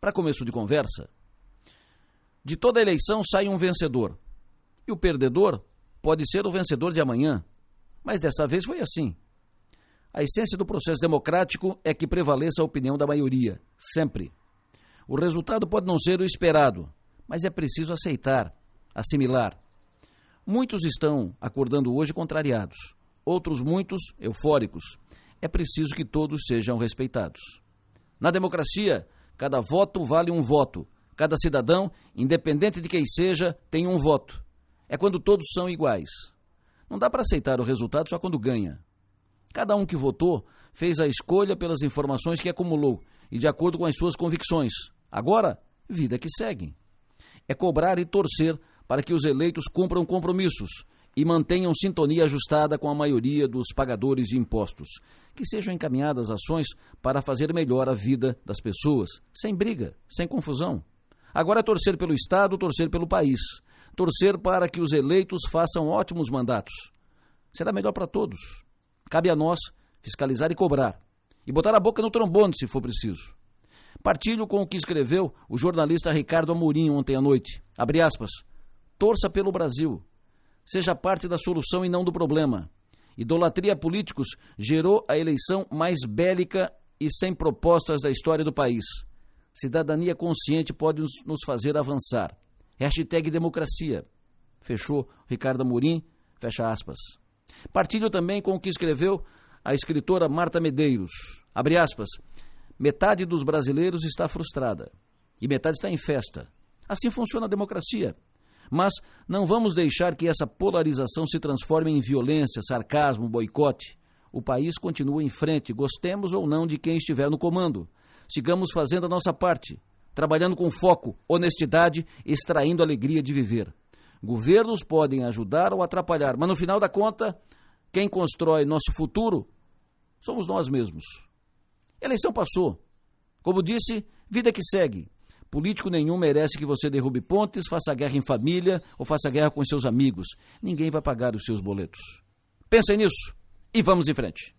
Para começo de conversa, de toda eleição sai um vencedor. E o perdedor pode ser o vencedor de amanhã. Mas dessa vez foi assim. A essência do processo democrático é que prevaleça a opinião da maioria, sempre. O resultado pode não ser o esperado, mas é preciso aceitar, assimilar. Muitos estão acordando hoje contrariados, outros muitos eufóricos. É preciso que todos sejam respeitados. Na democracia, cada voto vale um voto. Cada cidadão, independente de quem seja, tem um voto. É quando todos são iguais. Não dá para aceitar o resultado só quando ganha. Cada um que votou fez a escolha pelas informações que acumulou e de acordo com as suas convicções. Agora, vida que segue. É cobrar e torcer para que os eleitos cumpram compromissos e mantenham sintonia ajustada com a maioria dos pagadores de impostos. Que sejam encaminhadas ações para fazer melhor a vida das pessoas, sem briga, sem confusão. Agora é torcer pelo Estado, torcer pelo país. Torcer para que os eleitos façam ótimos mandatos. Será melhor para todos. Cabe a nós fiscalizar e cobrar. E botar a boca no trombone se for preciso. Partilho com o que escreveu o jornalista Ricardo Amorim ontem à noite. Abre aspas. Torça pelo Brasil. Seja parte da solução e não do problema. Idolatria a políticos gerou a eleição mais bélica e sem propostas da história do país. Cidadania consciente pode nos fazer avançar. Hashtag democracia. Fechou Ricardo Amorim, fecha aspas. Partilho também com o que escreveu a escritora Marta Medeiros. Abre aspas. Metade dos brasileiros está frustrada e metade está em festa. Assim funciona a democracia. Mas não vamos deixar que essa polarização se transforme em violência, sarcasmo, boicote. O país continua em frente, gostemos ou não de quem estiver no comando. Sigamos fazendo a nossa parte, trabalhando com foco, honestidade, extraindo alegria de viver. Governos podem ajudar ou atrapalhar, mas no final da conta, quem constrói nosso futuro somos nós mesmos. Eleição passou. Como disse, vida que segue. Político nenhum merece que você derrube pontes, faça guerra em família ou faça guerra com seus amigos. Ninguém vai pagar os seus boletos. Pensem nisso e vamos em frente.